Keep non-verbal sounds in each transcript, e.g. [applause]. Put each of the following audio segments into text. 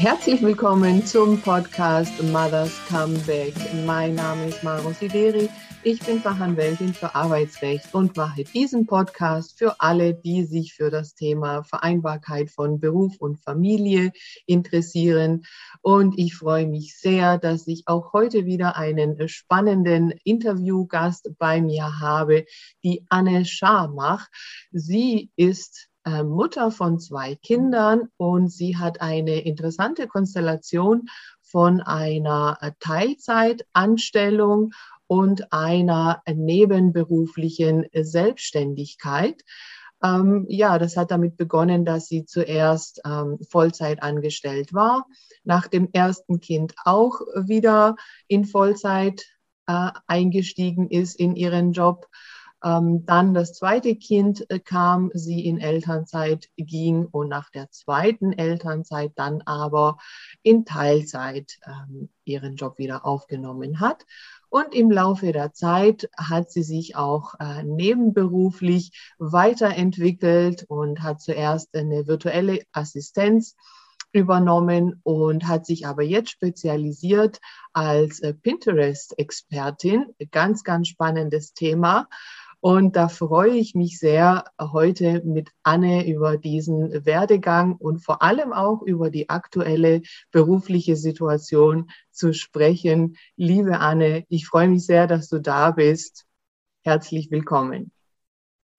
Herzlich willkommen zum Podcast Mothers Comeback. Mein Name ist Maro Sideri. Ich bin Fachanwältin für Arbeitsrecht und mache diesen Podcast für alle, die sich für das Thema Vereinbarkeit von Beruf und Familie interessieren. Und ich freue mich sehr, dass ich auch heute wieder einen spannenden Interviewgast bei mir habe, die Anne Scharmach. Sie ist äh, Mutter von zwei Kindern und sie hat eine interessante Konstellation von einer äh, Teilzeitanstellung und einer nebenberuflichen Selbstständigkeit. Ähm, ja, das hat damit begonnen, dass sie zuerst ähm, Vollzeit angestellt war, nach dem ersten Kind auch wieder in Vollzeit äh, eingestiegen ist in ihren Job dann das zweite Kind äh, kam, sie in Elternzeit ging und nach der zweiten Elternzeit dann aber in Teilzeit ähm, ihren Job wieder aufgenommen hat. Und im Laufe der Zeit hat sie sich auch äh, nebenberuflich weiterentwickelt und hat zuerst eine virtuelle Assistenz übernommen und hat sich aber jetzt spezialisiert als äh, Pinterest-Expertin. Ganz, ganz spannendes Thema. Und da freue ich mich sehr, heute mit Anne über diesen Werdegang und vor allem auch über die aktuelle berufliche Situation zu sprechen. Liebe Anne, ich freue mich sehr, dass du da bist. Herzlich willkommen.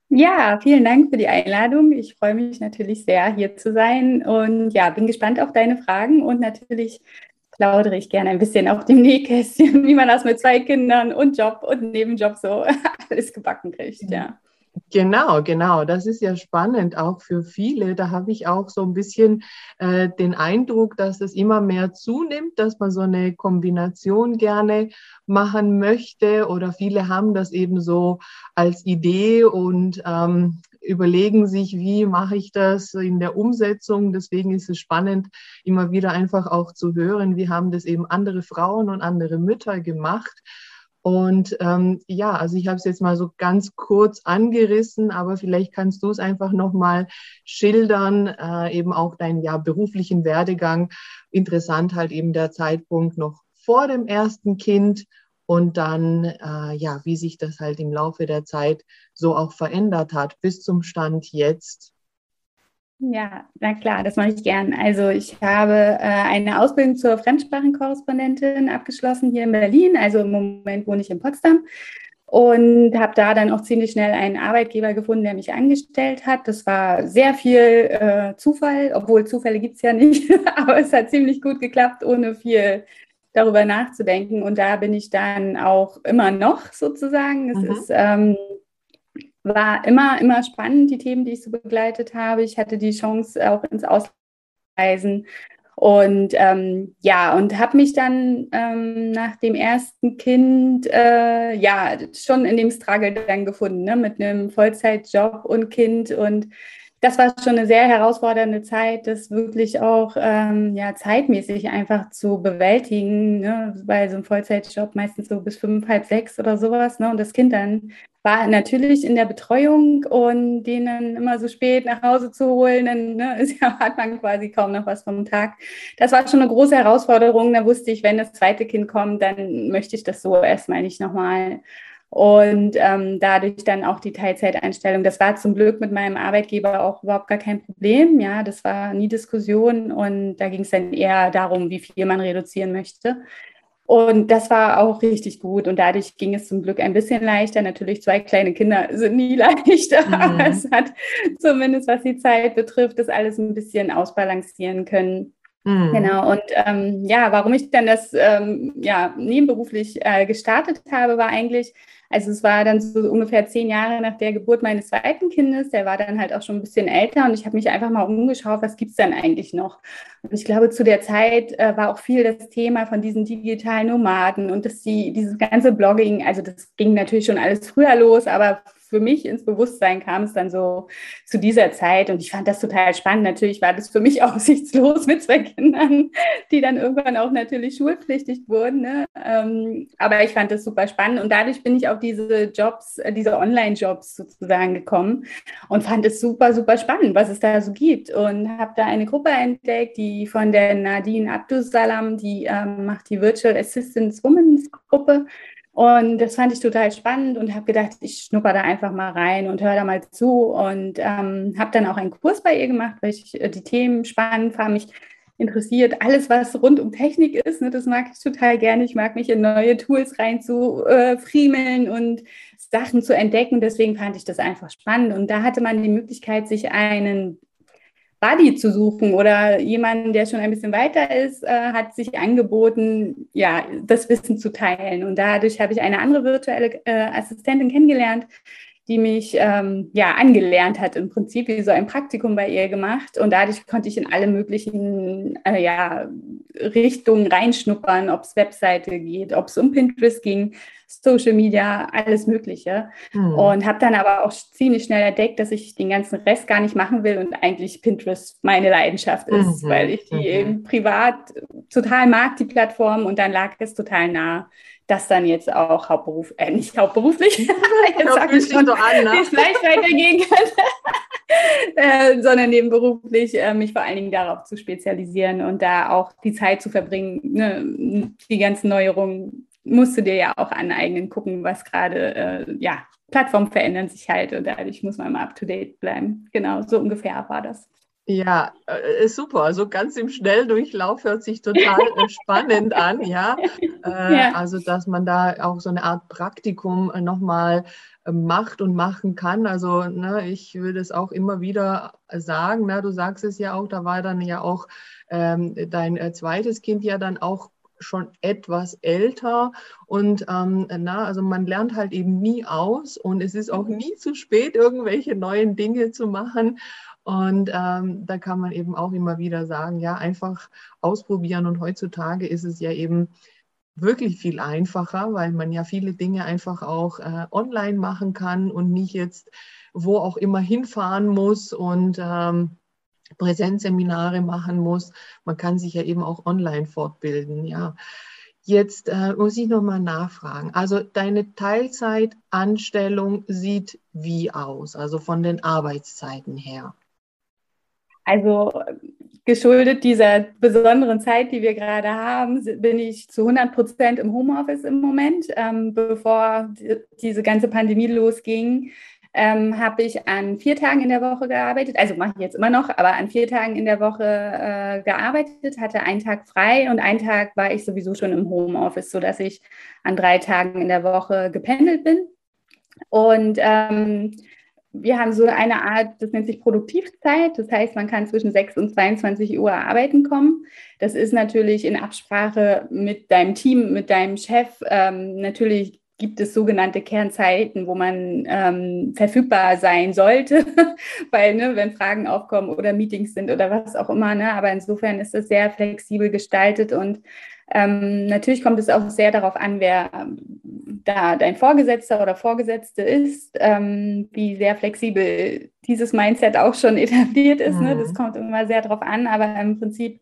Ja, vielen Dank für die Einladung. Ich freue mich natürlich sehr, hier zu sein und ja, bin gespannt auf deine Fragen und natürlich plaudere ich gerne ein bisschen auf dem Nähkästchen, [laughs] wie man das mit zwei Kindern und Job und Nebenjob so [laughs] alles gebacken kriegt, ja. Genau, genau. Das ist ja spannend auch für viele. Da habe ich auch so ein bisschen äh, den Eindruck, dass es immer mehr zunimmt, dass man so eine Kombination gerne machen möchte oder viele haben das eben so als Idee und ähm, überlegen sich, wie mache ich das in der Umsetzung. Deswegen ist es spannend, immer wieder einfach auch zu hören, wie haben das eben andere Frauen und andere Mütter gemacht. Und ähm, ja, also ich habe es jetzt mal so ganz kurz angerissen, aber vielleicht kannst du es einfach nochmal schildern, äh, eben auch deinen ja, beruflichen Werdegang. Interessant halt eben der Zeitpunkt noch vor dem ersten Kind und dann, äh, ja, wie sich das halt im Laufe der Zeit so auch verändert hat bis zum Stand jetzt. Ja, na klar, das mache ich gern. Also ich habe äh, eine Ausbildung zur Fremdsprachenkorrespondentin abgeschlossen hier in Berlin. Also im Moment wohne ich in Potsdam und habe da dann auch ziemlich schnell einen Arbeitgeber gefunden, der mich angestellt hat. Das war sehr viel äh, Zufall, obwohl Zufälle gibt es ja nicht, [laughs] aber es hat ziemlich gut geklappt, ohne viel darüber nachzudenken. Und da bin ich dann auch immer noch sozusagen. Es mhm. ist, ähm, war immer, immer spannend, die Themen, die ich so begleitet habe. Ich hatte die Chance, auch ins Ausland zu reisen. Und ähm, ja, und habe mich dann ähm, nach dem ersten Kind äh, ja schon in dem Struggle dann gefunden, ne? mit einem Vollzeitjob und Kind und das war schon eine sehr herausfordernde Zeit, das wirklich auch ähm, ja, zeitmäßig einfach zu bewältigen, ne? weil so ein Vollzeitjob meistens so bis fünf, halb sechs oder sowas. Ne? Und das Kind dann war natürlich in der Betreuung und den dann immer so spät nach Hause zu holen, dann ne, [laughs] hat man quasi kaum noch was vom Tag. Das war schon eine große Herausforderung. Da wusste ich, wenn das zweite Kind kommt, dann möchte ich das so erstmal nicht nochmal und ähm, dadurch dann auch die Teilzeiteinstellung. Das war zum Glück mit meinem Arbeitgeber auch überhaupt gar kein Problem. Ja, das war nie Diskussion und da ging es dann eher darum, wie viel man reduzieren möchte. Und das war auch richtig gut und dadurch ging es zum Glück ein bisschen leichter. Natürlich, zwei kleine Kinder sind nie [laughs] leichter, mhm. aber es hat zumindest, was die Zeit betrifft, das alles ein bisschen ausbalancieren können. Mhm. Genau, und ähm, ja, warum ich dann das ähm, ja, nebenberuflich äh, gestartet habe, war eigentlich, also es war dann so ungefähr zehn Jahre nach der Geburt meines zweiten Kindes. Der war dann halt auch schon ein bisschen älter und ich habe mich einfach mal umgeschaut, was gibt es denn eigentlich noch? Und ich glaube, zu der Zeit äh, war auch viel das Thema von diesen digitalen Nomaden und dass die, dieses ganze Blogging, also das ging natürlich schon alles früher los, aber für mich ins Bewusstsein kam es dann so zu dieser Zeit und ich fand das total spannend. Natürlich war das für mich [laughs] aussichtslos mit zwei Kindern, die dann irgendwann auch natürlich schulpflichtig wurden. Ne? Ähm, aber ich fand das super spannend und dadurch bin ich auf diese Jobs, äh, diese Online-Jobs sozusagen gekommen und fand es super, super spannend, was es da so gibt und habe da eine Gruppe entdeckt, die von der Nadine Abdusalam, die ähm, macht die Virtual Assistance Women's Gruppe und das fand ich total spannend und habe gedacht, ich schnupper da einfach mal rein und höre da mal zu. Und ähm, habe dann auch einen Kurs bei ihr gemacht, weil ich äh, die Themen spannend fand, mich interessiert. Alles, was rund um Technik ist, ne, das mag ich total gerne. Ich mag mich in neue Tools rein zu äh, und Sachen zu entdecken. Deswegen fand ich das einfach spannend. Und da hatte man die Möglichkeit, sich einen Buddy zu suchen oder jemanden, der schon ein bisschen weiter ist, äh, hat sich angeboten, ja, das Wissen zu teilen. Und dadurch habe ich eine andere virtuelle äh, Assistentin kennengelernt, die mich ähm, ja angelernt hat, im Prinzip wie so ein Praktikum bei ihr gemacht. Und dadurch konnte ich in alle möglichen äh, ja, Richtungen reinschnuppern, ob es Webseite geht, ob es um Pinterest ging, Social Media, alles Mögliche. Mhm. Und habe dann aber auch ziemlich schnell entdeckt, dass ich den ganzen Rest gar nicht machen will und eigentlich Pinterest meine Leidenschaft ist, mhm. weil ich die eben privat total mag, die Plattform. Und dann lag es total nah, das dann jetzt auch Hauptberuf, äh, nicht hauptberuflich, [laughs] jetzt sage ich schon, an, ne? vielleicht weitergehen kann, [laughs] äh, sondern nebenberuflich äh, mich vor allen Dingen darauf zu spezialisieren und da auch die Zeit zu verbringen, ne, die ganzen Neuerungen musst du dir ja auch aneignen, gucken, was gerade, äh, ja, Plattformen verändern sich halt und dadurch muss man immer up to date bleiben. Genau, so ungefähr war das. Ja, äh, super. Also ganz im Schnelldurchlauf hört sich total äh, [laughs] spannend an, ja? [laughs] Äh, ja. Also, dass man da auch so eine Art Praktikum äh, nochmal macht und machen kann. Also, ne, ich würde es auch immer wieder sagen, ne, du sagst es ja auch, da war dann ja auch ähm, dein äh, zweites Kind ja dann auch schon etwas älter und ähm, na, also man lernt halt eben nie aus und es ist auch mhm. nie zu spät, irgendwelche neuen Dinge zu machen. Und ähm, da kann man eben auch immer wieder sagen, ja, einfach ausprobieren. Und heutzutage ist es ja eben wirklich viel einfacher, weil man ja viele Dinge einfach auch äh, online machen kann und nicht jetzt wo auch immer hinfahren muss und ähm, Präsenzseminare machen muss. Man kann sich ja eben auch online fortbilden, ja. Jetzt äh, muss ich nochmal nachfragen. Also deine Teilzeitanstellung sieht wie aus, also von den Arbeitszeiten her? Also geschuldet dieser besonderen Zeit, die wir gerade haben, bin ich zu 100 Prozent im Homeoffice im Moment. Ähm, bevor die, diese ganze Pandemie losging, ähm, habe ich an vier Tagen in der Woche gearbeitet. Also mache ich jetzt immer noch, aber an vier Tagen in der Woche äh, gearbeitet, hatte einen Tag frei und einen Tag war ich sowieso schon im Homeoffice, sodass ich an drei Tagen in der Woche gependelt bin. Und ähm, wir haben so eine Art, das nennt sich Produktivzeit. Das heißt, man kann zwischen 6 und 22 Uhr arbeiten kommen. Das ist natürlich in Absprache mit deinem Team, mit deinem Chef. Ähm, natürlich gibt es sogenannte Kernzeiten, wo man ähm, verfügbar sein sollte, [laughs] weil ne, wenn Fragen aufkommen oder Meetings sind oder was auch immer. Ne, aber insofern ist es sehr flexibel gestaltet und ähm, natürlich kommt es auch sehr darauf an, wer ähm, da dein Vorgesetzter oder Vorgesetzte ist, ähm, wie sehr flexibel dieses Mindset auch schon [laughs] etabliert ist. Mhm. Ne? Das mhm. kommt immer sehr darauf an, aber im Prinzip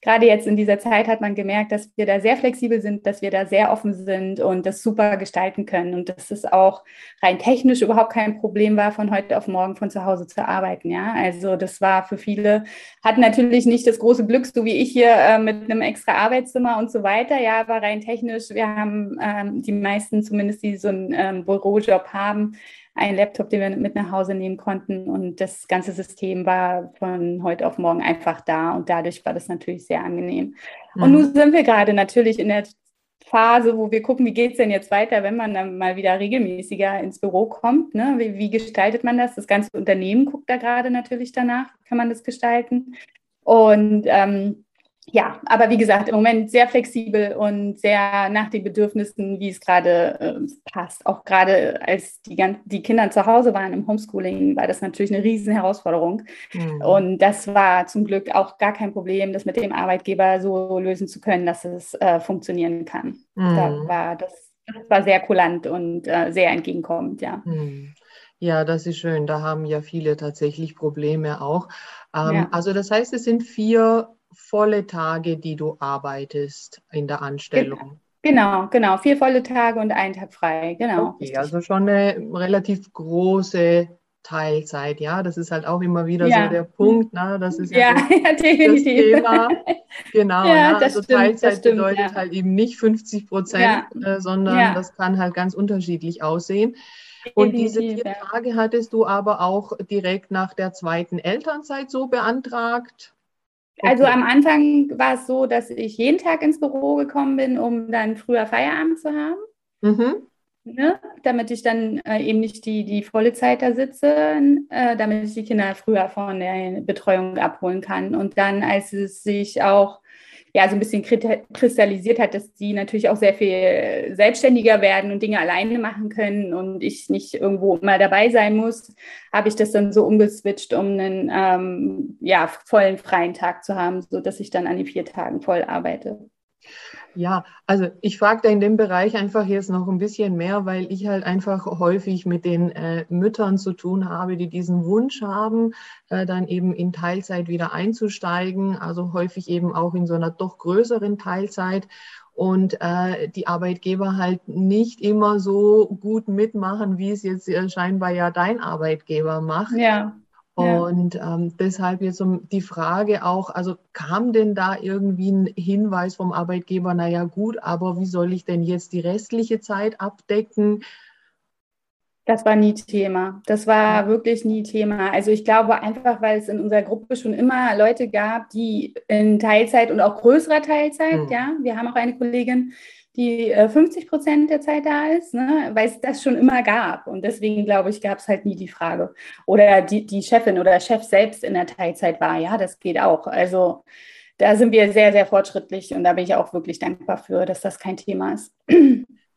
gerade jetzt in dieser Zeit hat man gemerkt, dass wir da sehr flexibel sind, dass wir da sehr offen sind und das super gestalten können und dass es auch rein technisch überhaupt kein Problem war, von heute auf morgen von zu Hause zu arbeiten. Ja, also das war für viele, hatten natürlich nicht das große Glück, so wie ich hier äh, mit einem extra Arbeitszimmer und so weiter. Ja, aber rein technisch, wir haben ähm, die meisten zumindest, die so einen ähm, Bürojob haben, einen Laptop, den wir mit nach Hause nehmen konnten. Und das ganze System war von heute auf morgen einfach da. Und dadurch war das natürlich sehr angenehm. Mhm. Und nun sind wir gerade natürlich in der Phase, wo wir gucken, wie geht es denn jetzt weiter, wenn man dann mal wieder regelmäßiger ins Büro kommt. Ne? Wie, wie gestaltet man das? Das ganze Unternehmen guckt da gerade natürlich danach, kann man das gestalten. Und ähm, ja, aber wie gesagt, im Moment sehr flexibel und sehr nach den Bedürfnissen, wie es gerade äh, passt. Auch gerade als die, die Kinder zu Hause waren im Homeschooling, war das natürlich eine riesen Herausforderung. Mhm. Und das war zum Glück auch gar kein Problem, das mit dem Arbeitgeber so lösen zu können, dass es äh, funktionieren kann. Mhm. Da war das, das war sehr kulant und äh, sehr entgegenkommend, ja. Mhm. Ja, das ist schön. Da haben ja viele tatsächlich Probleme auch. Ähm, ja. Also das heißt, es sind vier volle Tage, die du arbeitest in der Anstellung. Genau, genau. Vier volle Tage und einen Tag frei. Genau. Okay, also schon eine relativ große Teilzeit, ja. Das ist halt auch immer wieder ja. so der Punkt, ne? Das ist ja, ja, [laughs] das, ja definitiv. das Thema. [laughs] Genau, ja, ne? also stimmt, Teilzeit stimmt, bedeutet halt eben nicht 50 Prozent, äh, sondern das kann halt ganz unterschiedlich aussehen. Und diese vier Tage hattest du aber auch direkt nach der zweiten Elternzeit so beantragt? Also am Anfang war es so, dass ich jeden Tag ins Büro gekommen bin, um dann früher Feierabend zu haben. Mhm. Ne? Damit ich dann äh, eben nicht die, die volle Zeit da sitze, äh, damit ich die Kinder früher von der Betreuung abholen kann. Und dann, als es sich auch ja, so ein bisschen kristallisiert hat, dass die natürlich auch sehr viel selbstständiger werden und Dinge alleine machen können und ich nicht irgendwo immer dabei sein muss, habe ich das dann so umgeswitcht, um einen ähm, ja, vollen freien Tag zu haben, sodass ich dann an den vier Tagen voll arbeite. Ja, also ich frage da in dem Bereich einfach jetzt noch ein bisschen mehr, weil ich halt einfach häufig mit den äh, Müttern zu tun habe, die diesen Wunsch haben, äh, dann eben in Teilzeit wieder einzusteigen, also häufig eben auch in so einer doch größeren Teilzeit und äh, die Arbeitgeber halt nicht immer so gut mitmachen, wie es jetzt äh, scheinbar ja dein Arbeitgeber macht. Ja. Und ähm, deshalb jetzt um die Frage auch, also kam denn da irgendwie ein Hinweis vom Arbeitgeber, naja gut, aber wie soll ich denn jetzt die restliche Zeit abdecken? Das war nie Thema. Das war wirklich nie Thema. Also ich glaube einfach, weil es in unserer Gruppe schon immer Leute gab, die in Teilzeit und auch größerer Teilzeit, mhm. ja, wir haben auch eine Kollegin, die 50 äh, Prozent der Zeit da ist, ne? weil es das schon immer gab. Und deswegen, glaube ich, gab es halt nie die Frage. Oder die, die Chefin oder Chef selbst in der Teilzeit war, ja, das geht auch. Also da sind wir sehr, sehr fortschrittlich und da bin ich auch wirklich dankbar für, dass das kein Thema ist.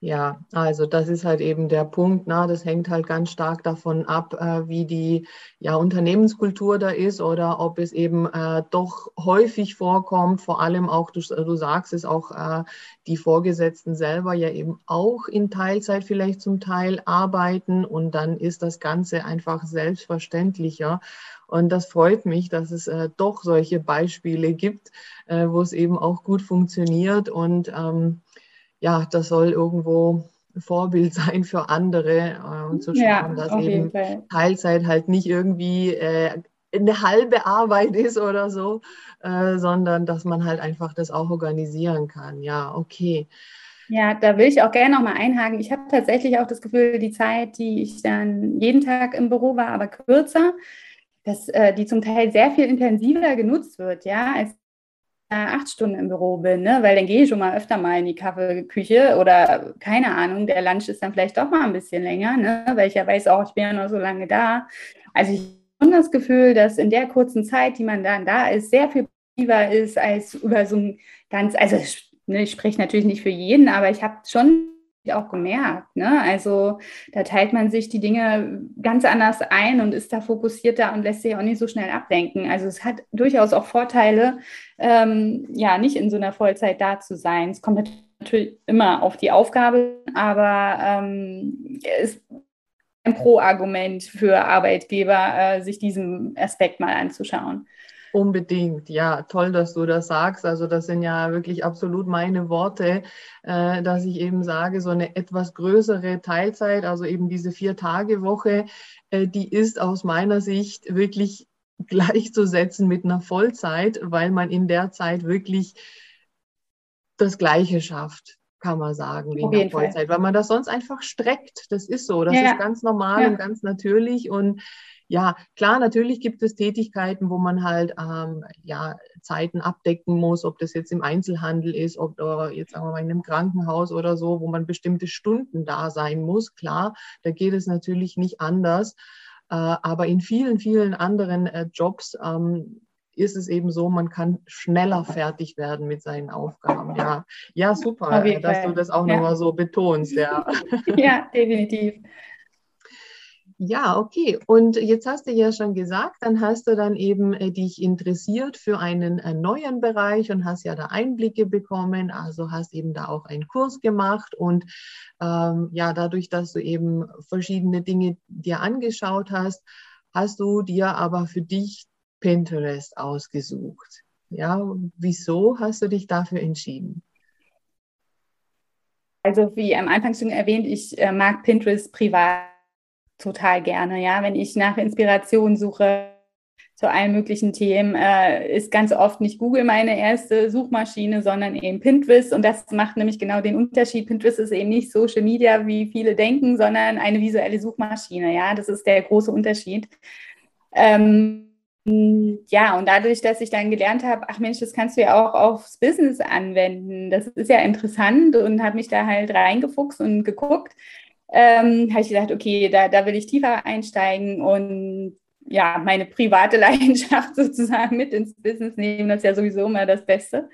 Ja, also das ist halt eben der Punkt. Na, das hängt halt ganz stark davon ab, äh, wie die ja, Unternehmenskultur da ist oder ob es eben äh, doch häufig vorkommt, vor allem auch, du, du sagst es auch, äh, die Vorgesetzten selber ja eben auch in Teilzeit vielleicht zum Teil arbeiten und dann ist das Ganze einfach selbstverständlicher. Und das freut mich, dass es äh, doch solche Beispiele gibt, äh, wo es eben auch gut funktioniert und ähm, ja, das soll irgendwo Vorbild [laughs] sein für andere äh, und zu schauen, ja, dass eben Teilzeit halt nicht irgendwie äh, eine halbe Arbeit [laughs] ist oder so, äh, sondern dass man halt einfach das auch organisieren kann. Ja, okay. Ja, da will ich auch gerne nochmal einhaken. Ich habe tatsächlich auch das Gefühl, die Zeit, die ich dann jeden Tag im Büro war, aber kürzer, dass äh, die zum Teil sehr viel intensiver genutzt wird, ja, als acht Stunden im Büro bin, ne? weil dann gehe ich schon mal öfter mal in die Kaffeeküche oder keine Ahnung, der Lunch ist dann vielleicht doch mal ein bisschen länger, ne? weil ich ja weiß auch, ich bin ja noch so lange da. Also ich habe das Gefühl, dass in der kurzen Zeit, die man dann da ist, sehr viel positiver ist als über so ein ganz, also ne, ich spreche natürlich nicht für jeden, aber ich habe schon auch gemerkt. Ne? Also da teilt man sich die Dinge ganz anders ein und ist da fokussierter und lässt sich auch nicht so schnell ablenken. Also es hat durchaus auch Vorteile, ähm, ja, nicht in so einer Vollzeit da zu sein. Es kommt natürlich immer auf die Aufgabe, aber ähm, es ist ein Pro-Argument für Arbeitgeber, äh, sich diesen Aspekt mal anzuschauen. Unbedingt, ja, toll, dass du das sagst. Also das sind ja wirklich absolut meine Worte, äh, dass ich eben sage, so eine etwas größere Teilzeit, also eben diese Vier-Tage-Woche, äh, die ist aus meiner Sicht wirklich [laughs] gleichzusetzen mit einer Vollzeit, weil man in der Zeit wirklich das Gleiche schafft kann man sagen, wie in der Vollzeit, Fall. weil man das sonst einfach streckt. Das ist so, das ja. ist ganz normal ja. und ganz natürlich und ja, klar, natürlich gibt es Tätigkeiten, wo man halt ähm, ja, Zeiten abdecken muss, ob das jetzt im Einzelhandel ist, ob oder jetzt sagen wir mal in einem Krankenhaus oder so, wo man bestimmte Stunden da sein muss. Klar, da geht es natürlich nicht anders. Äh, aber in vielen, vielen anderen äh, Jobs ähm, ist es eben so, man kann schneller fertig werden mit seinen Aufgaben. Ja, ja super, dass du das auch ja. nochmal so betonst. Ja, [laughs] ja definitiv. Ja, okay. Und jetzt hast du ja schon gesagt, dann hast du dann eben äh, dich interessiert für einen, einen, neuen Bereich und hast ja da Einblicke bekommen. Also hast eben da auch einen Kurs gemacht und ähm, ja, dadurch, dass du eben verschiedene Dinge dir angeschaut hast, hast du dir aber für dich Pinterest ausgesucht. Ja, wieso hast du dich dafür entschieden? Also wie am Anfang schon erwähnt, ich äh, mag Pinterest privat total gerne. Ja, wenn ich nach Inspiration suche zu allen möglichen Themen, äh, ist ganz oft nicht Google meine erste Suchmaschine, sondern eben Pinterest. Und das macht nämlich genau den Unterschied. Pinterest ist eben nicht Social Media, wie viele denken, sondern eine visuelle Suchmaschine. Ja, das ist der große Unterschied. Ähm, ja, und dadurch, dass ich dann gelernt habe, ach Mensch, das kannst du ja auch aufs Business anwenden. Das ist ja interessant und habe mich da halt reingefuchst und geguckt ähm, habe ich gedacht, okay, da, da will ich tiefer einsteigen und ja, meine private [laughs] Leidenschaft sozusagen mit ins Business nehmen. Das ist ja sowieso immer das Beste.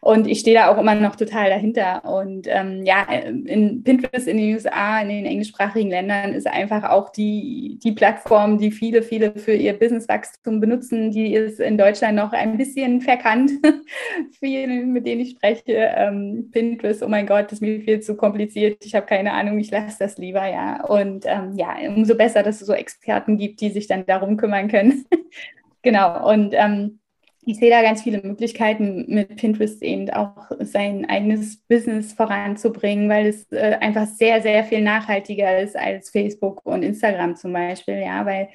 Und ich stehe da auch immer noch total dahinter. Und ähm, ja, in Pinterest in den USA, in den englischsprachigen Ländern ist einfach auch die, die Plattform, die viele, viele für ihr Businesswachstum benutzen. Die ist in Deutschland noch ein bisschen verkannt. [laughs] viele, mit denen ich spreche, ähm, Pinterest, oh mein Gott, das ist mir viel zu kompliziert. Ich habe keine Ahnung, ich lasse das lieber, ja. Und ähm, ja, umso besser, dass es so Experten gibt, die sich dann darum kümmern können. [laughs] genau. Und ähm, ich sehe da ganz viele Möglichkeiten mit Pinterest eben auch sein eigenes Business voranzubringen, weil es äh, einfach sehr, sehr viel nachhaltiger ist als Facebook und Instagram zum Beispiel, ja, weil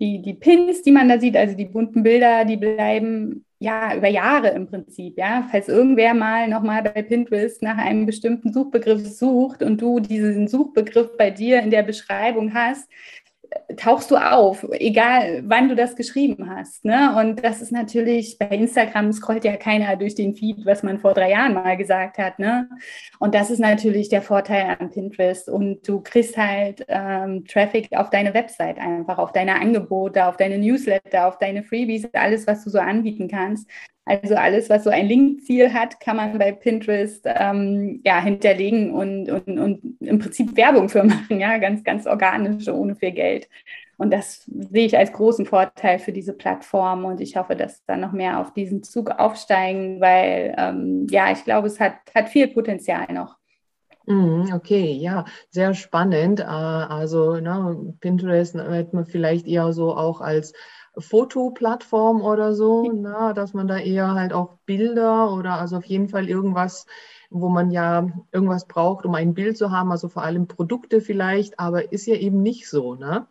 die, die Pins, die man da sieht, also die bunten Bilder, die bleiben ja über Jahre im Prinzip, ja. Falls irgendwer mal nochmal bei Pinterest nach einem bestimmten Suchbegriff sucht und du diesen Suchbegriff bei dir in der Beschreibung hast, tauchst du auf, egal wann du das geschrieben hast. Ne? Und das ist natürlich, bei Instagram scrollt ja keiner durch den Feed, was man vor drei Jahren mal gesagt hat. Ne? Und das ist natürlich der Vorteil an Pinterest. Und du kriegst halt ähm, Traffic auf deine Website einfach, auf deine Angebote, auf deine Newsletter, auf deine Freebies, alles, was du so anbieten kannst. Also alles, was so ein Linkziel hat, kann man bei Pinterest ähm, ja, hinterlegen und, und, und im Prinzip Werbung für [laughs] machen, ja, ganz, ganz organisch, ohne viel Geld. Und das sehe ich als großen Vorteil für diese Plattform und ich hoffe, dass da noch mehr auf diesen Zug aufsteigen, weil ähm, ja, ich glaube, es hat, hat viel Potenzial noch. Mhm, okay, ja, sehr spannend. Äh, also ne, Pinterest wird man vielleicht eher so auch als Fotoplattform oder so, na, dass man da eher halt auch Bilder oder also auf jeden Fall irgendwas, wo man ja irgendwas braucht, um ein Bild zu haben, also vor allem Produkte vielleicht, aber ist ja eben nicht so, ne?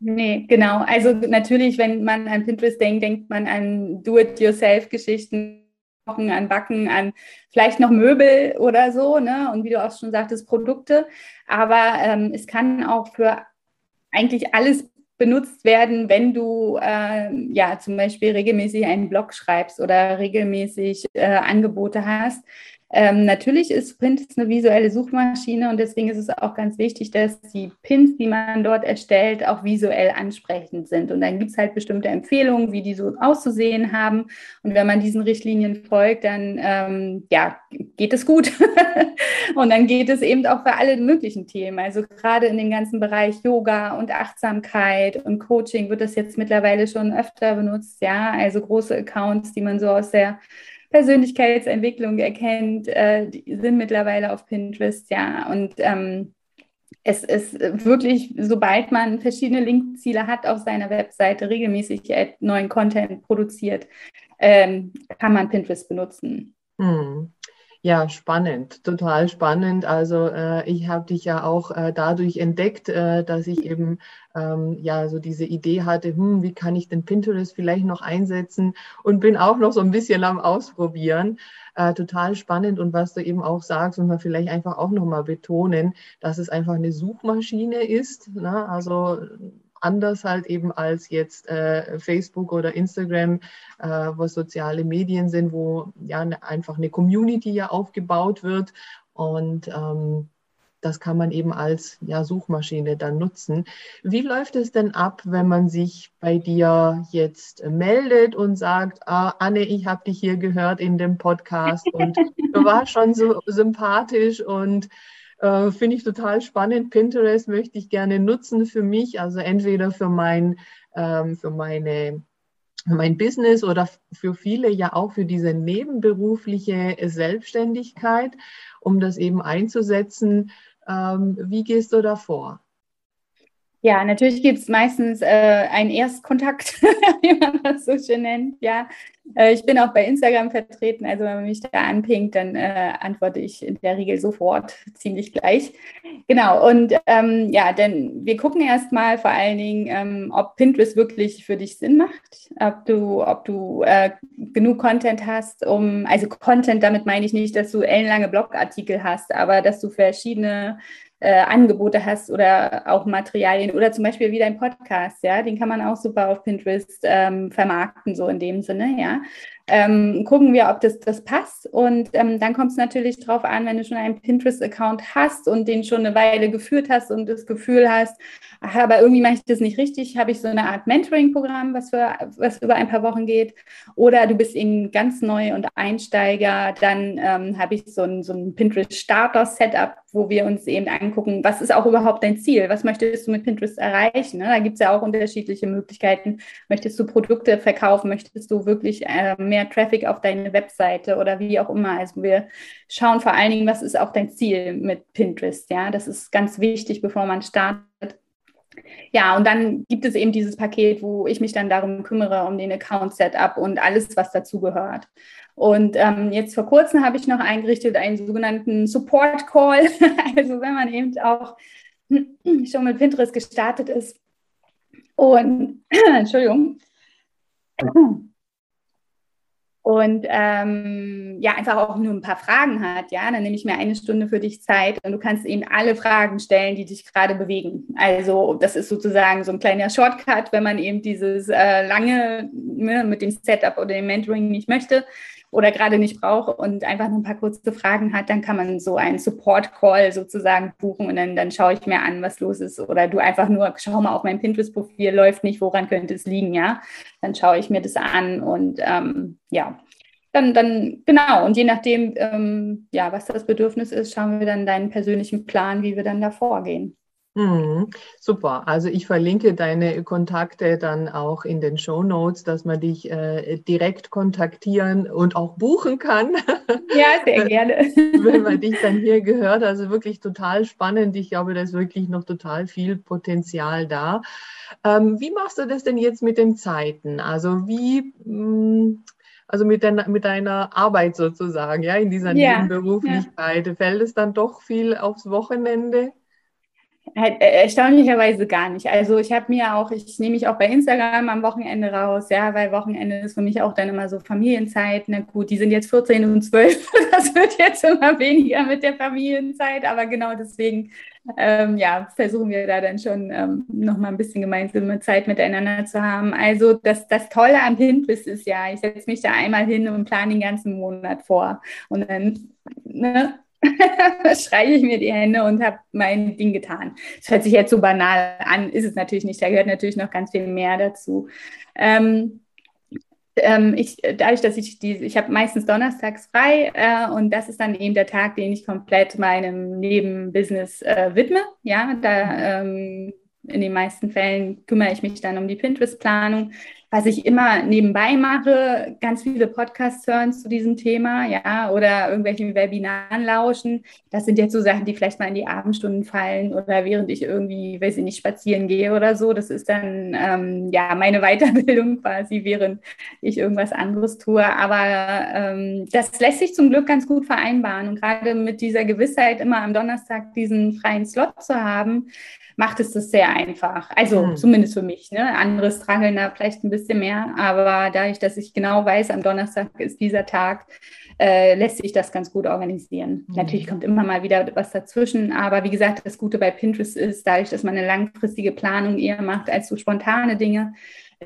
Nee, genau. Also natürlich, wenn man an Pinterest denkt, denkt man an Do-it-yourself-Geschichten, an Backen, an vielleicht noch Möbel oder so, ne? Und wie du auch schon sagtest, Produkte. Aber ähm, es kann auch für eigentlich alles benutzt werden, wenn du äh, ja zum Beispiel regelmäßig einen Blog schreibst oder regelmäßig äh, Angebote hast. Ähm, natürlich ist Print eine visuelle Suchmaschine und deswegen ist es auch ganz wichtig, dass die Pins, die man dort erstellt, auch visuell ansprechend sind. Und dann gibt es halt bestimmte Empfehlungen, wie die so auszusehen haben. Und wenn man diesen Richtlinien folgt, dann ähm, ja, geht es gut. [laughs] und dann geht es eben auch für alle möglichen Themen. Also gerade in dem ganzen Bereich Yoga und Achtsamkeit und Coaching wird das jetzt mittlerweile schon öfter benutzt. Ja, also große Accounts, die man so aus der Persönlichkeitsentwicklung erkennt, äh, die sind mittlerweile auf Pinterest, ja. Und ähm, es ist wirklich, sobald man verschiedene Linkziele hat auf seiner Webseite, regelmäßig neuen Content produziert, ähm, kann man Pinterest benutzen. Hm. Ja, spannend, total spannend. Also äh, ich habe dich ja auch äh, dadurch entdeckt, äh, dass ich eben ähm, ja so diese Idee hatte, hm, wie kann ich den Pinterest vielleicht noch einsetzen und bin auch noch so ein bisschen am Ausprobieren. Äh, total spannend und was du eben auch sagst, und man vielleicht einfach auch nochmal betonen, dass es einfach eine Suchmaschine ist. Ne? Also anders halt eben als jetzt äh, Facebook oder Instagram, äh, wo soziale Medien sind, wo ja ne, einfach eine Community ja aufgebaut wird und ähm, das kann man eben als ja, Suchmaschine dann nutzen. Wie läuft es denn ab, wenn man sich bei dir jetzt meldet und sagt, ah, Anne, ich habe dich hier gehört in dem Podcast und du warst schon so sympathisch und Äh, Finde ich total spannend. Pinterest möchte ich gerne nutzen für mich, also entweder für mein, ähm, für meine für mein Business oder für viele ja auch für diese nebenberufliche Selbstständigkeit, um das eben einzusetzen. Ähm, wie gehst du da vor? Ja, natürlich gibt es meistens äh, einen Erstkontakt, [laughs] wie man das so schön nennt. Ja, äh, ich bin auch bei Instagram vertreten. Also wenn man mich da anpingt, dann äh, antworte ich in der Regel sofort, ziemlich gleich. Genau. Und ähm, ja, denn wir gucken erstmal vor allen Dingen, ähm, ob Pinterest wirklich für dich Sinn macht, ob du, ob du äh, genug Content hast, um, also Content, damit meine ich nicht, dass du ellenlange Blogartikel hast, aber dass du verschiedene äh, Angebote hast oder auch Materialien oder zum Beispiel wie dein Podcast, ja, den kann man auch super auf Pinterest ähm, vermarkten, so in dem Sinne, ja. Ähm, gucken wir, ob das, das passt. Und ähm, dann kommt es natürlich darauf an, wenn du schon einen Pinterest-Account hast und den schon eine Weile geführt hast und das Gefühl hast, ach, aber irgendwie mache ich das nicht richtig, habe ich so eine Art Mentoring-Programm, was, was über ein paar Wochen geht. Oder du bist eben ganz neu und Einsteiger, dann ähm, habe ich so ein, so ein Pinterest-Starter-Setup, wo wir uns eben angucken, was ist auch überhaupt dein Ziel? Was möchtest du mit Pinterest erreichen? Ne? Da gibt es ja auch unterschiedliche Möglichkeiten. Möchtest du Produkte verkaufen? Möchtest du wirklich äh, mehr Traffic auf deine Webseite oder wie auch immer? Also wir schauen vor allen Dingen, was ist auch dein Ziel mit Pinterest? Ja, das ist ganz wichtig, bevor man startet. Ja, und dann gibt es eben dieses Paket, wo ich mich dann darum kümmere, um den Account-Setup und alles, was dazugehört. Und ähm, jetzt vor kurzem habe ich noch eingerichtet einen sogenannten Support Call. [laughs] also wenn man eben auch [clears throat] schon mit Pinterest gestartet ist. Und [clears throat] Entschuldigung. Und ähm, ja, einfach auch nur ein paar Fragen hat, ja, dann nehme ich mir eine Stunde für dich Zeit und du kannst eben alle Fragen stellen, die dich gerade bewegen. Also das ist sozusagen so ein kleiner Shortcut, wenn man eben dieses äh, lange ne, mit dem Setup oder dem Mentoring nicht möchte, oder gerade nicht braucht und einfach nur ein paar kurze Fragen hat, dann kann man so einen Support-Call sozusagen buchen und dann, dann schaue ich mir an, was los ist. Oder du einfach nur, schau mal auf mein Pinterest-Profil, läuft nicht, woran könnte es liegen, ja? Dann schaue ich mir das an und ähm, ja, dann, dann, genau, und je nachdem, ähm, ja, was das Bedürfnis ist, schauen wir dann deinen persönlichen Plan, wie wir dann da vorgehen. Mhm, super. Also ich verlinke deine Kontakte dann auch in den Show Notes, dass man dich äh, direkt kontaktieren und auch buchen kann. Ja, sehr gerne. Wenn man dich dann hier gehört. Also wirklich total spannend. Ich glaube, da ist wirklich noch total viel Potenzial da. Ähm, wie machst du das denn jetzt mit den Zeiten? Also wie, mh, mm, also mit, deiner, mit deiner Arbeit sozusagen, ja, in dieser ja, Nebenberuflichkeit. Ja. Fällt es dann doch viel aufs Wochenende? Halt, äh, erstaunlicherweise gar nicht. Also ich habe mir auch, ich nehme mich auch bei Instagram am Wochenende raus, ja, weil Wochenende ist für mich auch dann immer so Familienzeit. Na gut, die sind jetzt 14 und 12, [laughs] das wird jetzt immer weniger mit der Familienzeit, aber genau deswegen, ähm, ja, versuchen wir da dann schon ähm, nochmal ein bisschen gemeinsame Zeit miteinander zu haben. Also das, das Tolle am Pinterest ist ja, ich setze mich da einmal hin und plane den ganzen Monat vor und dann ne, [laughs] streiche ich mir die Hände und habe mein Ding getan. Das hört sich jetzt so banal an, ist es natürlich nicht. Da gehört natürlich noch ganz viel mehr dazu. Ähm, ähm, ich, dadurch, dass ich die, ich habe meistens donnerstags frei äh, und das ist dann eben der Tag, den ich komplett meinem Nebenbusiness äh, widme. Ja, da ähm, in den meisten Fällen kümmere ich mich dann um die Pinterest-Planung was ich immer nebenbei mache, ganz viele Podcasts hören zu diesem Thema, ja, oder irgendwelchen Webinaren lauschen. Das sind jetzt so Sachen, die vielleicht mal in die Abendstunden fallen oder während ich irgendwie, weiß ich nicht, spazieren gehe oder so. Das ist dann ähm, ja meine Weiterbildung [laughs] quasi, während ich irgendwas anderes tue. Aber ähm, das lässt sich zum Glück ganz gut vereinbaren. Und gerade mit dieser Gewissheit, immer am Donnerstag diesen freien Slot zu haben, macht es das sehr einfach. Also mhm. zumindest für mich. Ne? Andere strangeln da vielleicht ein bisschen mehr, aber dadurch, dass ich genau weiß, am Donnerstag ist dieser Tag, äh, lässt sich das ganz gut organisieren. Mhm. Natürlich kommt immer mal wieder was dazwischen, aber wie gesagt, das Gute bei Pinterest ist, dadurch, dass man eine langfristige Planung eher macht als so spontane Dinge,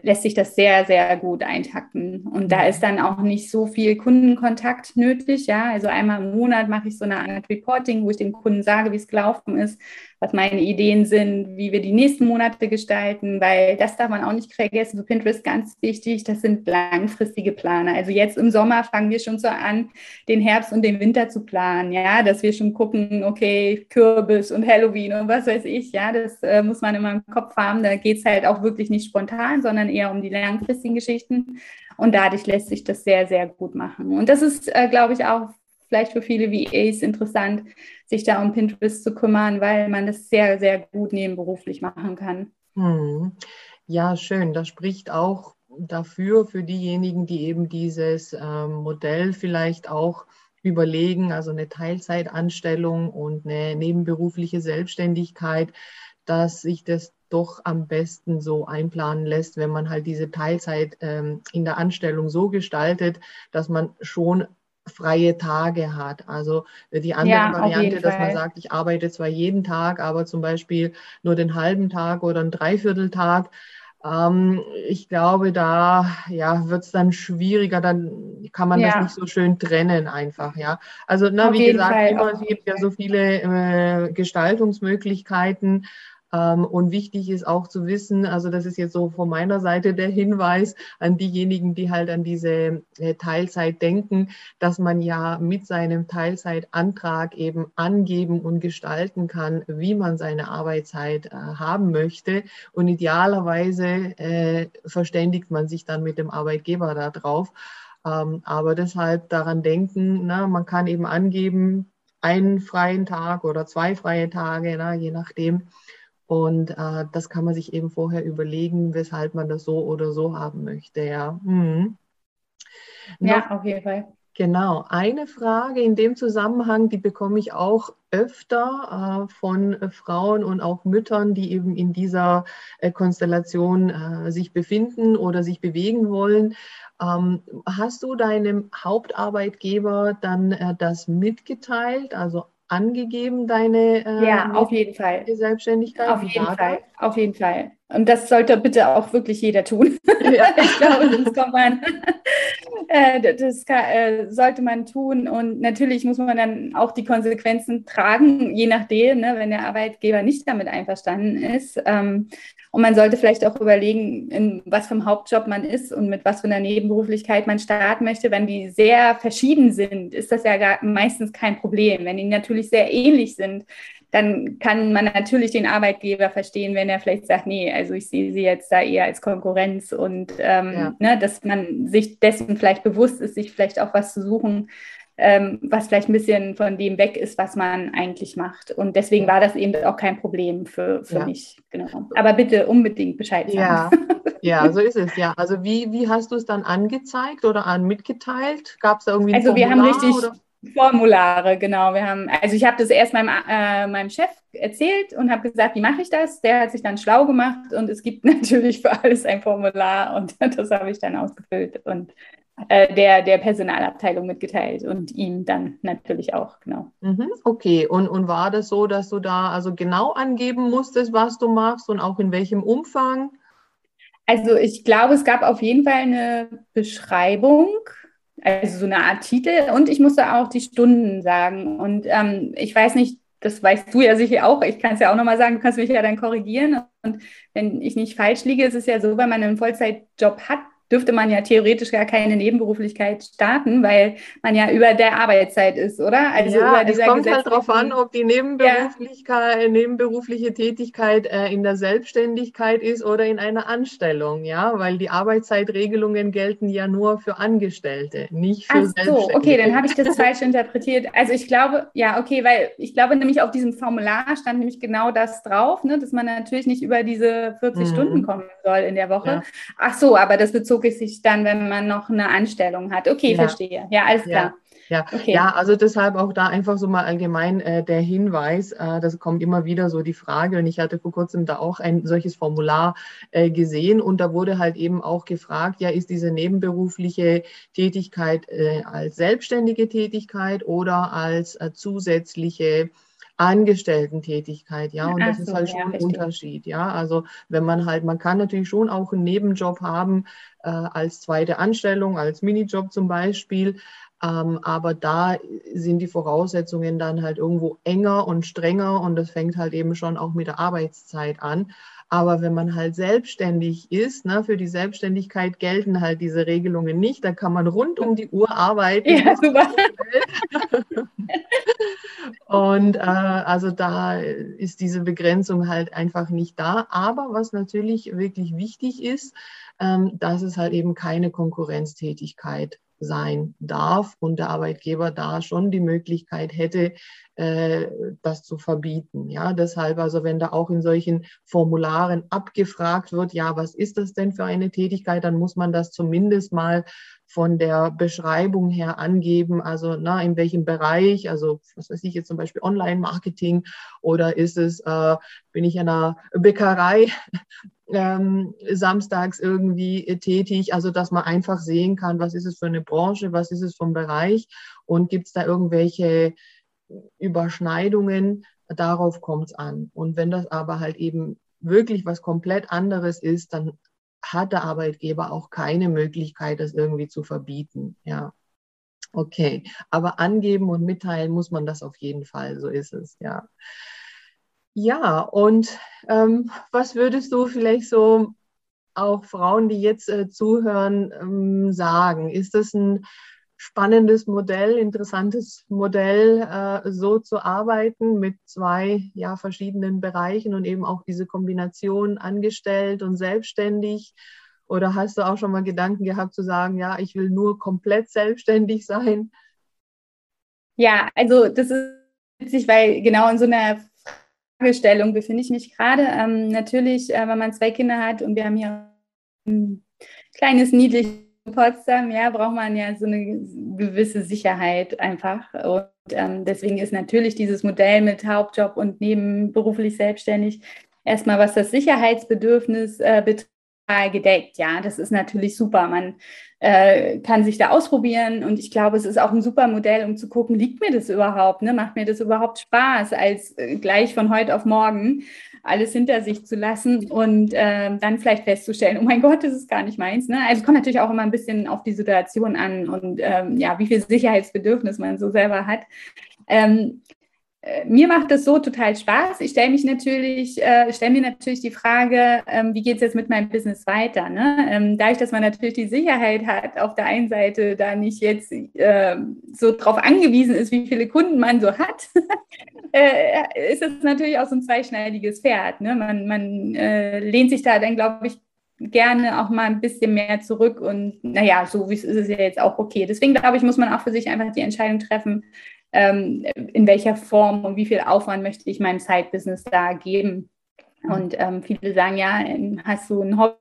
lässt sich das sehr, sehr gut eintakten. Und da mhm. ist dann auch nicht so viel Kundenkontakt nötig. Ja, also einmal im Monat mache ich so eine Art Reporting, wo ich dem Kunden sage, wie es gelaufen ist, was meine Ideen sind, wie wir die nächsten Monate gestalten, weil das darf man auch nicht vergessen. Für Pinterest ganz wichtig, das sind langfristige Pläne. Also jetzt im Sommer fangen wir schon so an, den Herbst und den Winter zu planen, ja, dass wir schon gucken, okay, Kürbis und Halloween und was weiß ich, ja, das äh, muss man immer im Kopf haben. Da geht es halt auch wirklich nicht spontan, sondern eher um die langfristigen Geschichten. Und dadurch lässt sich das sehr, sehr gut machen. Und das ist, äh, glaube ich, auch vielleicht für viele VAs interessant, sich da um Pinterest zu kümmern, weil man das sehr, sehr gut nebenberuflich machen kann. Hm. Ja, schön. Das spricht auch dafür, für diejenigen, die eben dieses ähm, Modell vielleicht auch überlegen, also eine Teilzeitanstellung und eine nebenberufliche Selbstständigkeit, dass sich das doch am besten so einplanen lässt, wenn man halt diese Teilzeit ähm, in der Anstellung so gestaltet, dass man schon freie Tage hat. Also äh, die andere ja, Variante, dass man sagt, ich arbeite zwar jeden Tag, aber zum Beispiel nur den halben Tag oder einen Dreivierteltag. Ähm, ich glaube, da ja, wird es dann schwieriger, dann kann man ja. das nicht so schön trennen einfach, ja. Also, na, wie gesagt, immer, es gibt ja so viele äh, Gestaltungsmöglichkeiten. Ähm, und wichtig ist auch zu wissen, also das ist jetzt so von meiner Seite der Hinweis an diejenigen, die halt an diese äh, Teilzeit denken, dass man ja mit seinem Teilzeitantrag eben angeben und gestalten kann, wie man seine Arbeitszeit äh, haben möchte. Und idealerweise äh, verständigt man sich dann mit dem Arbeitgeber darauf. Ähm, aber deshalb daran denken, na, man kann eben angeben, einen freien Tag oder zwei freie Tage, na, je nachdem. Und äh, das kann man sich eben vorher überlegen, weshalb man das so oder so haben möchte. Ja, mhm. ja auf jeden Fall. Genau. Eine Frage in dem Zusammenhang, die bekomme ich auch öfter äh, von äh, Frauen und auch Müttern, die eben in dieser äh, Konstellation äh, sich befinden oder sich bewegen wollen. Ähm, hast du deinem Hauptarbeitgeber dann äh, das mitgeteilt, also angegeben, deine äh, ja, auf jeden Fall. Selbstständigkeit? Auf jeden Fall, auf jeden Fall. Und das sollte bitte auch wirklich jeder tun. [laughs] Ja. ich glaube, man, [laughs] äh, das kann, äh, sollte man tun. Und natürlich muss man dann auch die Konsequenzen tragen, je nachdem, ne, wenn der Arbeitgeber nicht damit einverstanden ist. Ähm, und man sollte vielleicht auch überlegen, in was für einem Hauptjob man ist und mit was für einer Nebenberuflichkeit man starten möchte. Wenn die sehr verschieden sind, ist das ja gar, meistens kein Problem. Wenn die natürlich sehr ähnlich sind, dann kann man natürlich den Arbeitgeber verstehen, wenn er vielleicht sagt, nee, also ich sehe sie jetzt da eher als Konkurrenz und ähm, ja. ne, dass man sich dessen vielleicht bewusst ist, sich vielleicht auch was zu suchen, ähm, was vielleicht ein bisschen von dem weg ist, was man eigentlich macht. Und deswegen war das eben auch kein Problem für, für ja. mich. Genau. Aber bitte unbedingt Bescheid sagen. Ja. [laughs] ja, so ist es, ja. Also wie, wie hast du es dann angezeigt oder an mitgeteilt? Gab es da irgendwie ein Also Formular, wir haben richtig oder? Formulare, genau. Wir haben, also ich habe das erst meinem, äh, meinem Chef erzählt und habe gesagt, wie mache ich das? Der hat sich dann schlau gemacht und es gibt [laughs] natürlich für alles ein Formular und [laughs] das habe ich dann ausgefüllt und äh, der, der Personalabteilung mitgeteilt und ihm dann natürlich auch, genau. Mhm, okay, und, und war das so, dass du da also genau angeben musstest, was du machst und auch in welchem Umfang? Also ich glaube, es gab auf jeden Fall eine Beschreibung, also so eine Art Titel und ich musste auch die Stunden sagen. Und ähm, ich weiß nicht, das weißt du ja sicher auch, ich kann es ja auch nochmal sagen, du kannst mich ja dann korrigieren. Und wenn ich nicht falsch liege, ist es ja so, wenn man einen Vollzeitjob hat, dürfte man ja theoretisch gar keine Nebenberuflichkeit starten, weil man ja über der Arbeitszeit ist, oder? Also ja, es kommt halt darauf an, ob die Nebenberuflichkeit, ja. nebenberufliche Tätigkeit äh, in der Selbstständigkeit ist oder in einer Anstellung, ja, weil die Arbeitszeitregelungen gelten ja nur für Angestellte, nicht für Ach so, Selbstständige. okay, dann habe ich das falsch interpretiert. Also ich glaube, ja, okay, weil ich glaube nämlich auf diesem Formular stand nämlich genau das drauf, ne, dass man natürlich nicht über diese 40 mhm. Stunden kommen soll in der Woche. Ja. Ach so, aber das bezog bezog es sich dann, wenn man noch eine Anstellung hat. Okay, ja. verstehe. Ja, alles klar. Ja, okay. ja, also deshalb auch da einfach so mal allgemein äh, der Hinweis, äh, das kommt immer wieder so die Frage und ich hatte vor kurzem da auch ein solches Formular äh, gesehen und da wurde halt eben auch gefragt, ja, ist diese nebenberufliche Tätigkeit äh, als selbstständige Tätigkeit oder als äh, zusätzliche Angestellten-Tätigkeit, ja, und das so, ist halt schon ja, ein Unterschied, ja. Also wenn man halt, man kann natürlich schon auch einen Nebenjob haben äh, als zweite Anstellung, als Minijob zum Beispiel, Ähm, aber da sind die Voraussetzungen dann halt irgendwo enger und strenger und das fängt halt eben schon auch mit der Arbeitszeit an. Aber wenn man halt selbstständig ist, ne, für die Selbstständigkeit gelten halt diese Regelungen nicht. Da kann man rund um die Uhr arbeiten. Ja, super. [laughs] Und äh, also da ist diese Begrenzung halt einfach nicht da. Aber was natürlich wirklich wichtig ist, dass es halt eben keine Konkurrenztätigkeit sein darf und der Arbeitgeber da schon die Möglichkeit hätte, äh, das zu verbieten. Ja, deshalb also, wenn da auch in solchen Formularen abgefragt wird, ja, was ist das denn für eine Tätigkeit, dann muss man das zumindest mal von der Beschreibung her angeben, also na, in welchem Bereich, also was weiß ich jetzt zum Beispiel Online-Marketing oder ist es, äh, bin ich in einer Bäckerei [laughs] ähm, samstags irgendwie tätig, also dass man einfach sehen kann, was ist es für eine Branche, was ist es vom Bereich und gibt es da irgendwelche Überschneidungen, darauf kommt es an. Und wenn das aber halt eben wirklich was komplett anderes ist, dann hat der Arbeitgeber auch keine Möglichkeit, das irgendwie zu verbieten. Ja. Okay, aber angeben und mitteilen muss man das auf jeden Fall, so ist es, ja. Ja, und ähm, was würdest du vielleicht so auch Frauen, die jetzt äh, zuhören, ähm, sagen? Ist das ein spannendes Modell, interessantes Modell, äh, so zu arbeiten mit zwei ja, verschiedenen Bereichen und eben auch diese Kombination angestellt und selbstständig? Oder hast du auch schon mal Gedanken gehabt zu sagen, ja, ich will nur komplett selbstständig sein? Ja, also das ist witzig, weil genau in so einer Fragestellung befinde ich mich gerade. Ähm, natürlich, äh, wenn man zwei Kinder hat und wir haben hier ein kleines, niedliches Potsdam, ja, braucht man ja so eine gewisse Sicherheit einfach. Und ähm, deswegen ist natürlich dieses Modell mit Hauptjob und nebenberuflich selbstständig erstmal, was das Sicherheitsbedürfnis äh, betrifft, gedeckt. Ja, das ist natürlich super. Man äh, kann sich da ausprobieren und ich glaube, es ist auch ein super Modell, um zu gucken, liegt mir das überhaupt? Ne? Macht mir das überhaupt Spaß, als äh, gleich von heute auf morgen alles hinter sich zu lassen und äh, dann vielleicht festzustellen, oh mein Gott, das ist gar nicht meins. Ne? Also es kommt natürlich auch immer ein bisschen auf die Situation an und ähm, ja, wie viel Sicherheitsbedürfnis man so selber hat. Ähm, äh, mir macht das so total Spaß. Ich stelle mich natürlich, äh, stelle mir natürlich die Frage, ähm, wie geht es jetzt mit meinem Business weiter? Ne? Ähm, dadurch, dass man natürlich die Sicherheit hat, auf der einen Seite da nicht jetzt äh, so drauf angewiesen ist, wie viele Kunden man so hat, [laughs] äh, ist es natürlich auch so ein zweischneidiges Pferd. Ne? Man, man äh, lehnt sich da dann, glaube ich, gerne auch mal ein bisschen mehr zurück und naja, so wie es ist, ist ja jetzt auch okay. Deswegen glaube ich, muss man auch für sich einfach die Entscheidung treffen, ähm, in welcher Form und wie viel Aufwand möchte ich meinem Side-Business da geben. Und ähm, viele sagen, ja, hast du ein Hobby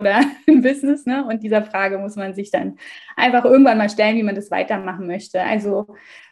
oder [laughs] ein Business? Ne? Und dieser Frage muss man sich dann einfach irgendwann mal stellen, wie man das weitermachen möchte. Also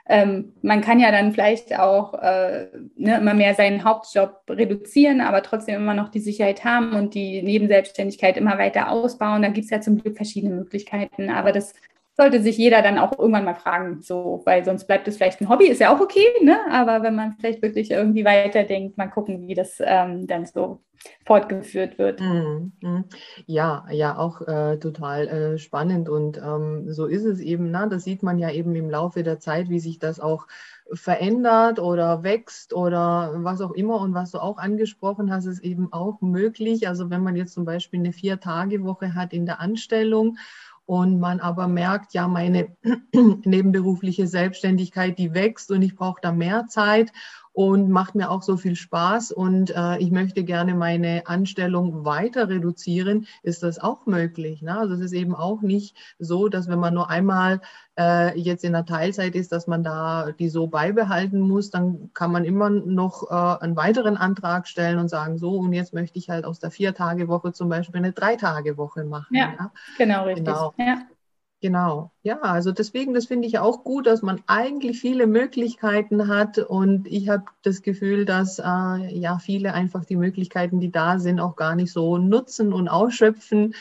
ähm, man kann ja dann vielleicht auch äh, ne, immer mehr seinen Hauptjob reduzieren, aber trotzdem immer noch die Sicherheit haben und die Nebenselbstständigkeit immer weiter ausbauen. Da gibt es ja zum Glück verschiedene Möglichkeiten. Aber das sollte sich jeder dann auch irgendwann mal fragen, so, weil sonst bleibt es vielleicht ein Hobby, ist ja auch okay, ne? aber wenn man vielleicht wirklich irgendwie weiterdenkt, mal gucken, wie das ähm, dann so fortgeführt wird. Mhm, mhm. Ja, ja, auch äh, total äh, spannend und ähm, so ist es eben, na, das sieht man ja eben im Laufe der Zeit, wie sich das auch verändert oder wächst oder was auch immer. Und was du auch angesprochen hast, ist eben auch möglich. Also wenn man jetzt zum Beispiel eine Vier-Tage-Woche hat in der Anstellung und man aber merkt, ja, meine [clears throat] nebenberufliche Selbstständigkeit, die wächst und ich brauche da mehr Zeit und macht mir auch so viel Spaß und äh, ich möchte gerne meine Anstellung weiter reduzieren, ist das auch möglich. Ne? Also es ist eben auch nicht so, dass wenn man nur einmal äh, jetzt in der Teilzeit ist, dass man da die so beibehalten muss, dann kann man immer noch äh, einen weiteren Antrag stellen und sagen, so und jetzt möchte ich halt aus der Vier-Tage-Woche zum Beispiel eine Drei-Tage-Woche machen. Ja, ja, genau, richtig. Genau. Ja. Genau, ja, also deswegen, das finde ich auch gut, dass man eigentlich viele Möglichkeiten hat und ich habe das Gefühl, dass äh, ja viele einfach die Möglichkeiten, die da sind, auch gar nicht so nutzen und ausschöpfen.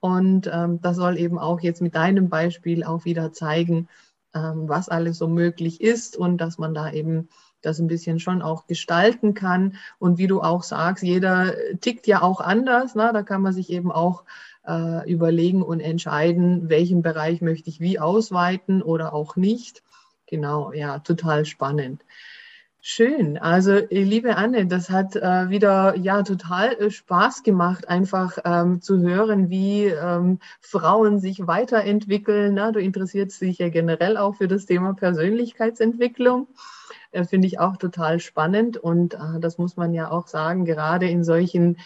Und ähm, das soll eben auch jetzt mit deinem Beispiel auch wieder zeigen, ähm, was alles so möglich ist und dass man da eben das ein bisschen schon auch gestalten kann. Und wie du auch sagst, jeder tickt ja auch anders. Ne? Da kann man sich eben auch äh, überlegen und entscheiden, welchen Bereich möchte ich wie ausweiten oder auch nicht. Genau, ja, total spannend. Schön. Also, liebe Anne, das hat äh, wieder ja total äh, Spaß gemacht, einfach ähm, zu hören, wie ähm, Frauen sich weiterentwickeln. Na, du interessierst dich ja generell auch für das Thema Persönlichkeitsentwicklung. Äh, Finde ich auch total spannend. Und äh, das muss man ja auch sagen, gerade in solchen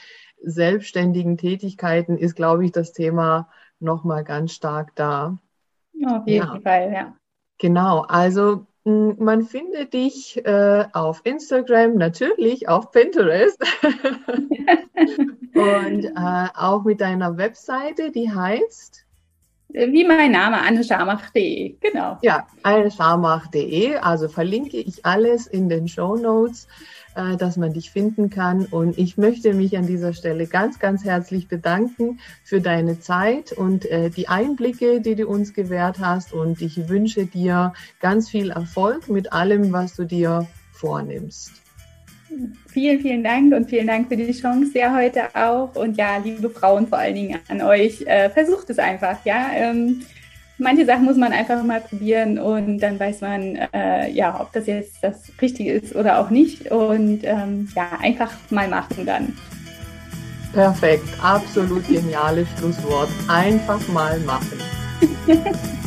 selbstständigen Tätigkeiten ist, glaube ich, das Thema nochmal ganz stark da. Auf jeden ja. Fall, ja. Genau, also man findet dich äh, auf Instagram, natürlich auf Pinterest [laughs] [laughs] und äh, auch mit deiner Webseite, die heißt wie mein Name, anneschamach.de, genau. Ja, anneschamach.de, also verlinke ich alles in den Show Notes. Äh, dass man dich finden kann. Und ich möchte mich an dieser Stelle ganz, ganz herzlich bedanken für deine Zeit und äh, die Einblicke, die du uns gewährt hast. Und ich wünsche dir ganz viel Erfolg mit allem, was du dir vornimmst. Vielen, vielen Dank und vielen Dank für die Chance ja heute auch. Und ja, liebe Frauen vor allen Dingen an euch, äh, versucht es einfach, ja. Ähm, manche Sachen muss man einfach mal probieren und dann weiß man, äh, ja, ob das jetzt das Richtige ist oder auch nicht. Und ähm, ja, einfach mal machen dann. Perfekt, absolut geniales Schlusswort. Einfach mal machen. [laughs]